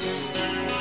Música